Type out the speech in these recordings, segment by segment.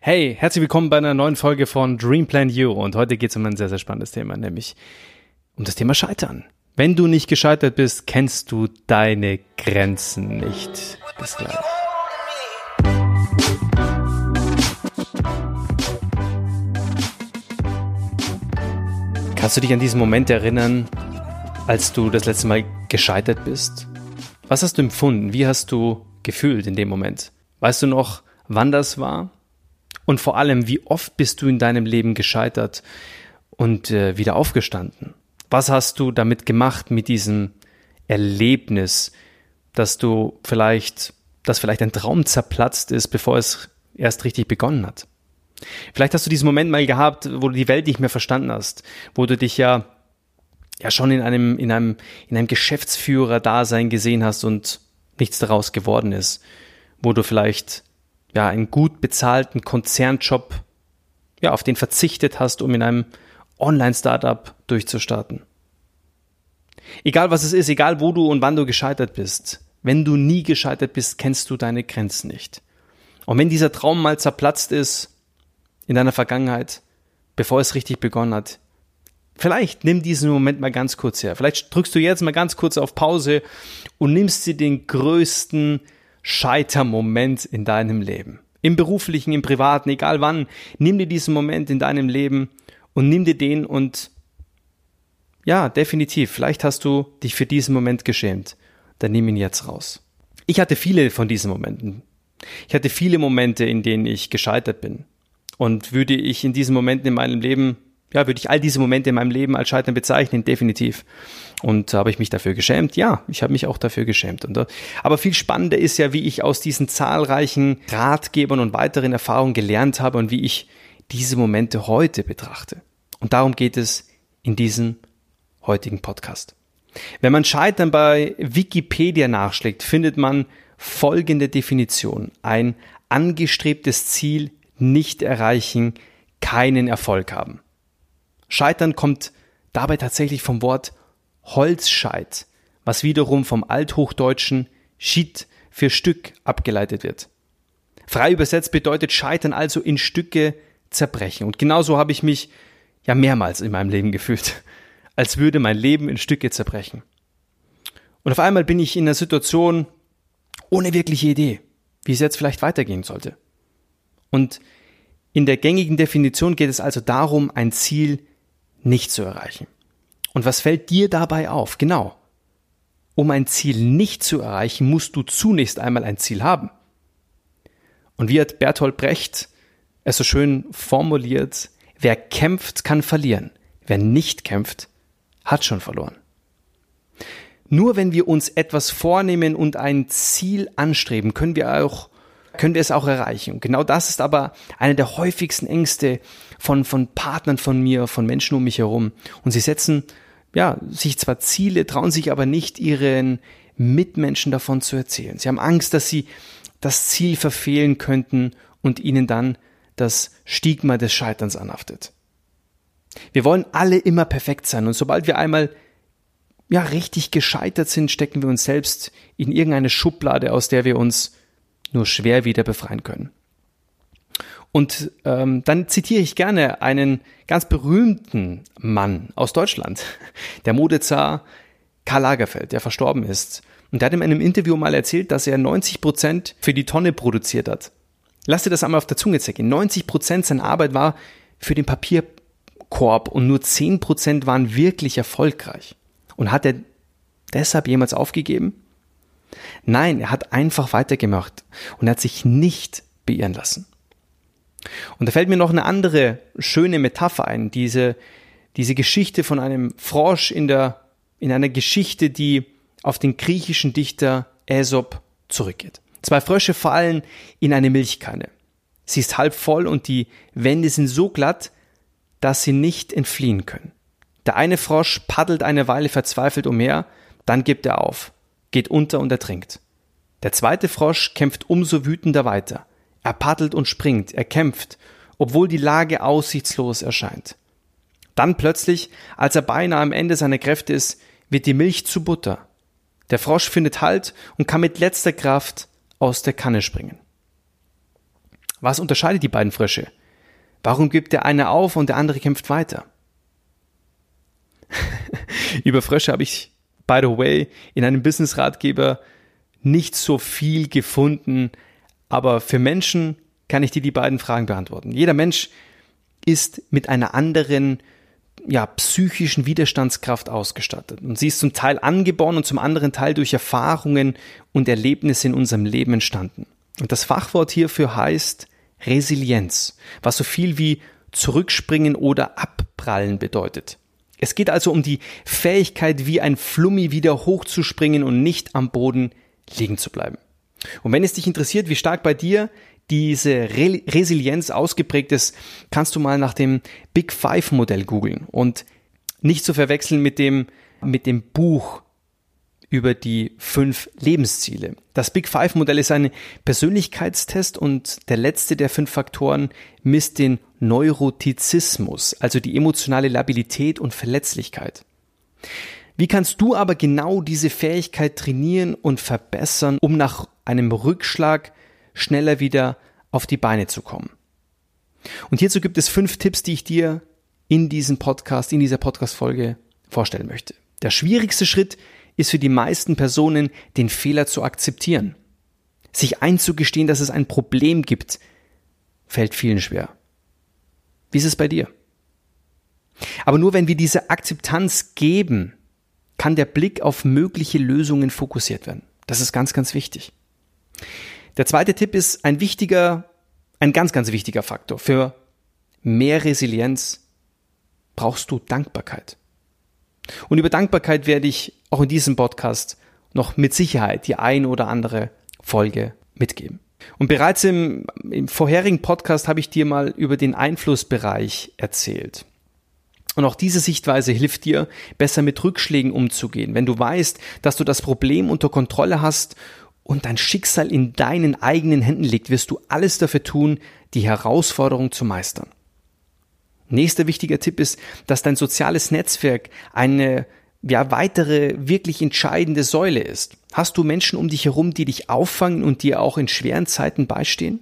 Hey, herzlich willkommen bei einer neuen Folge von Dream Plan You und heute geht es um ein sehr, sehr spannendes Thema, nämlich um das Thema Scheitern. Wenn du nicht gescheitert bist, kennst du deine Grenzen nicht. Bis gleich. Kannst du dich an diesen Moment erinnern, als du das letzte Mal gescheitert bist? Was hast du empfunden? Wie hast du gefühlt in dem Moment? Weißt du noch, wann das war? Und vor allem, wie oft bist du in deinem Leben gescheitert und äh, wieder aufgestanden? Was hast du damit gemacht mit diesem Erlebnis, dass du vielleicht, dass vielleicht ein Traum zerplatzt ist, bevor es erst richtig begonnen hat? Vielleicht hast du diesen Moment mal gehabt, wo du die Welt nicht mehr verstanden hast, wo du dich ja ja schon in einem in einem in einem Geschäftsführer-Dasein gesehen hast und nichts daraus geworden ist, wo du vielleicht ja, einen gut bezahlten Konzernjob, ja, auf den verzichtet hast, um in einem Online-Startup durchzustarten. Egal was es ist, egal wo du und wann du gescheitert bist, wenn du nie gescheitert bist, kennst du deine Grenzen nicht. Und wenn dieser Traum mal zerplatzt ist in deiner Vergangenheit, bevor es richtig begonnen hat, vielleicht nimm diesen Moment mal ganz kurz her. Vielleicht drückst du jetzt mal ganz kurz auf Pause und nimmst dir den größten Scheitermoment in deinem Leben. Im beruflichen, im privaten, egal wann, nimm dir diesen Moment in deinem Leben und nimm dir den und ja, definitiv, vielleicht hast du dich für diesen Moment geschämt. Dann nimm ihn jetzt raus. Ich hatte viele von diesen Momenten. Ich hatte viele Momente, in denen ich gescheitert bin. Und würde ich in diesen Momenten in meinem Leben ja, würde ich all diese Momente in meinem Leben als Scheitern bezeichnen, definitiv. Und habe ich mich dafür geschämt? Ja, ich habe mich auch dafür geschämt. Und, äh, aber viel spannender ist ja, wie ich aus diesen zahlreichen Ratgebern und weiteren Erfahrungen gelernt habe und wie ich diese Momente heute betrachte. Und darum geht es in diesem heutigen Podcast. Wenn man Scheitern bei Wikipedia nachschlägt, findet man folgende Definition. Ein angestrebtes Ziel nicht erreichen, keinen Erfolg haben. Scheitern kommt dabei tatsächlich vom Wort Holzscheit, was wiederum vom althochdeutschen Schied für Stück abgeleitet wird. Frei übersetzt bedeutet Scheitern also in Stücke zerbrechen. Und genauso habe ich mich ja mehrmals in meinem Leben gefühlt, als würde mein Leben in Stücke zerbrechen. Und auf einmal bin ich in einer Situation ohne wirkliche Idee, wie es jetzt vielleicht weitergehen sollte. Und in der gängigen Definition geht es also darum, ein Ziel nicht zu erreichen. Und was fällt dir dabei auf? Genau. Um ein Ziel nicht zu erreichen, musst du zunächst einmal ein Ziel haben. Und wie hat Bertolt Brecht es so schön formuliert, wer kämpft, kann verlieren. Wer nicht kämpft, hat schon verloren. Nur wenn wir uns etwas vornehmen und ein Ziel anstreben, können wir auch können wir es auch erreichen. Und genau das ist aber eine der häufigsten Ängste von, von Partnern von mir, von Menschen um mich herum. Und sie setzen, ja, sich zwar Ziele, trauen sich aber nicht ihren Mitmenschen davon zu erzählen. Sie haben Angst, dass sie das Ziel verfehlen könnten und ihnen dann das Stigma des Scheiterns anhaftet. Wir wollen alle immer perfekt sein und sobald wir einmal ja richtig gescheitert sind, stecken wir uns selbst in irgendeine Schublade, aus der wir uns nur schwer wieder befreien können. Und ähm, dann zitiere ich gerne einen ganz berühmten Mann aus Deutschland, der Modezar Karl Lagerfeld, der verstorben ist. Und der hat in einem Interview mal erzählt, dass er 90 Prozent für die Tonne produziert hat. Lass dir das einmal auf der Zunge zergehen. 90 Prozent seiner Arbeit war für den Papierkorb und nur 10 Prozent waren wirklich erfolgreich. Und hat er deshalb jemals aufgegeben? Nein, er hat einfach weitergemacht und er hat sich nicht beirren lassen. Und da fällt mir noch eine andere schöne Metapher ein, diese, diese Geschichte von einem Frosch in der, in einer Geschichte, die auf den griechischen Dichter Aesop zurückgeht. Zwei Frösche fallen in eine Milchkanne. Sie ist halb voll und die Wände sind so glatt, dass sie nicht entfliehen können. Der eine Frosch paddelt eine Weile verzweifelt umher, dann gibt er auf geht unter und ertrinkt. Der zweite Frosch kämpft umso wütender weiter. Er paddelt und springt, er kämpft, obwohl die Lage aussichtslos erscheint. Dann plötzlich, als er beinahe am Ende seiner Kräfte ist, wird die Milch zu Butter. Der Frosch findet Halt und kann mit letzter Kraft aus der Kanne springen. Was unterscheidet die beiden Frösche? Warum gibt der eine auf und der andere kämpft weiter? Über Frösche habe ich, by the way, in einem Business-Ratgeber nicht so viel gefunden, aber für Menschen kann ich dir die beiden Fragen beantworten. Jeder Mensch ist mit einer anderen ja, psychischen Widerstandskraft ausgestattet. Und sie ist zum Teil angeboren und zum anderen Teil durch Erfahrungen und Erlebnisse in unserem Leben entstanden. Und das Fachwort hierfür heißt Resilienz, was so viel wie zurückspringen oder abprallen bedeutet. Es geht also um die Fähigkeit, wie ein Flummi wieder hochzuspringen und nicht am Boden liegen zu bleiben. Und wenn es dich interessiert, wie stark bei dir diese Re Resilienz ausgeprägt ist, kannst du mal nach dem Big Five Modell googeln und nicht zu verwechseln mit dem, mit dem Buch über die fünf Lebensziele. Das Big Five Modell ist ein Persönlichkeitstest und der letzte der fünf Faktoren misst den Neurotizismus, also die emotionale Labilität und Verletzlichkeit. Wie kannst du aber genau diese Fähigkeit trainieren und verbessern, um nach einem Rückschlag schneller wieder auf die Beine zu kommen? Und hierzu gibt es fünf Tipps, die ich dir in diesem Podcast, in dieser Podcast-Folge vorstellen möchte. Der schwierigste Schritt ist für die meisten Personen, den Fehler zu akzeptieren. Sich einzugestehen, dass es ein Problem gibt, fällt vielen schwer. Wie ist es bei dir? Aber nur wenn wir diese Akzeptanz geben, kann der Blick auf mögliche Lösungen fokussiert werden. Das ist ganz, ganz wichtig. Der zweite Tipp ist ein wichtiger, ein ganz, ganz wichtiger Faktor. Für mehr Resilienz brauchst du Dankbarkeit. Und über Dankbarkeit werde ich auch in diesem Podcast noch mit Sicherheit die ein oder andere Folge mitgeben. Und bereits im, im vorherigen Podcast habe ich dir mal über den Einflussbereich erzählt. Und auch diese Sichtweise hilft dir, besser mit Rückschlägen umzugehen. Wenn du weißt, dass du das Problem unter Kontrolle hast und dein Schicksal in deinen eigenen Händen liegt, wirst du alles dafür tun, die Herausforderung zu meistern. Nächster wichtiger Tipp ist, dass dein soziales Netzwerk eine ja, weitere wirklich entscheidende Säule ist. Hast du Menschen um dich herum, die dich auffangen und dir auch in schweren Zeiten beistehen?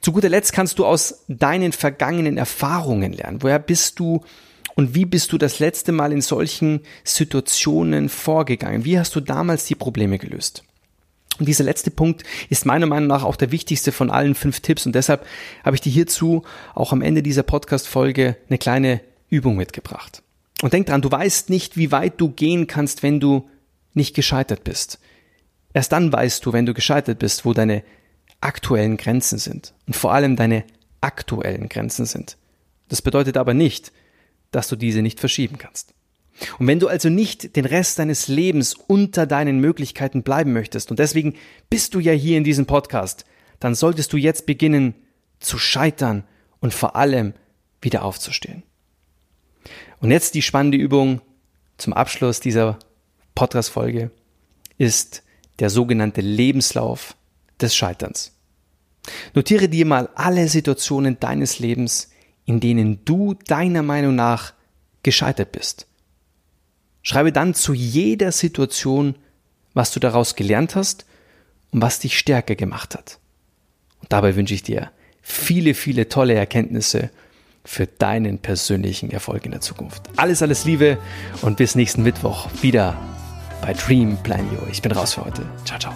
Zu guter Letzt kannst du aus deinen vergangenen Erfahrungen lernen. Woher bist du und wie bist du das letzte Mal in solchen Situationen vorgegangen? Wie hast du damals die Probleme gelöst? Und dieser letzte Punkt ist meiner Meinung nach auch der wichtigste von allen fünf Tipps und deshalb habe ich dir hierzu auch am Ende dieser Podcast-Folge eine kleine Übung mitgebracht. Und denk dran, du weißt nicht, wie weit du gehen kannst, wenn du nicht gescheitert bist. Erst dann weißt du, wenn du gescheitert bist, wo deine aktuellen Grenzen sind und vor allem deine aktuellen Grenzen sind. Das bedeutet aber nicht, dass du diese nicht verschieben kannst. Und wenn du also nicht den Rest deines Lebens unter deinen Möglichkeiten bleiben möchtest, und deswegen bist du ja hier in diesem Podcast, dann solltest du jetzt beginnen zu scheitern und vor allem wieder aufzustehen. Und jetzt die spannende Übung zum Abschluss dieser Podcast-Folge ist der sogenannte Lebenslauf des Scheiterns. Notiere dir mal alle Situationen deines Lebens, in denen du deiner Meinung nach gescheitert bist. Schreibe dann zu jeder Situation, was du daraus gelernt hast und was dich stärker gemacht hat. Und dabei wünsche ich dir viele, viele tolle Erkenntnisse für deinen persönlichen Erfolg in der Zukunft. Alles, alles Liebe und bis nächsten Mittwoch wieder bei Dream Plan You. Ich bin raus für heute. Ciao, ciao.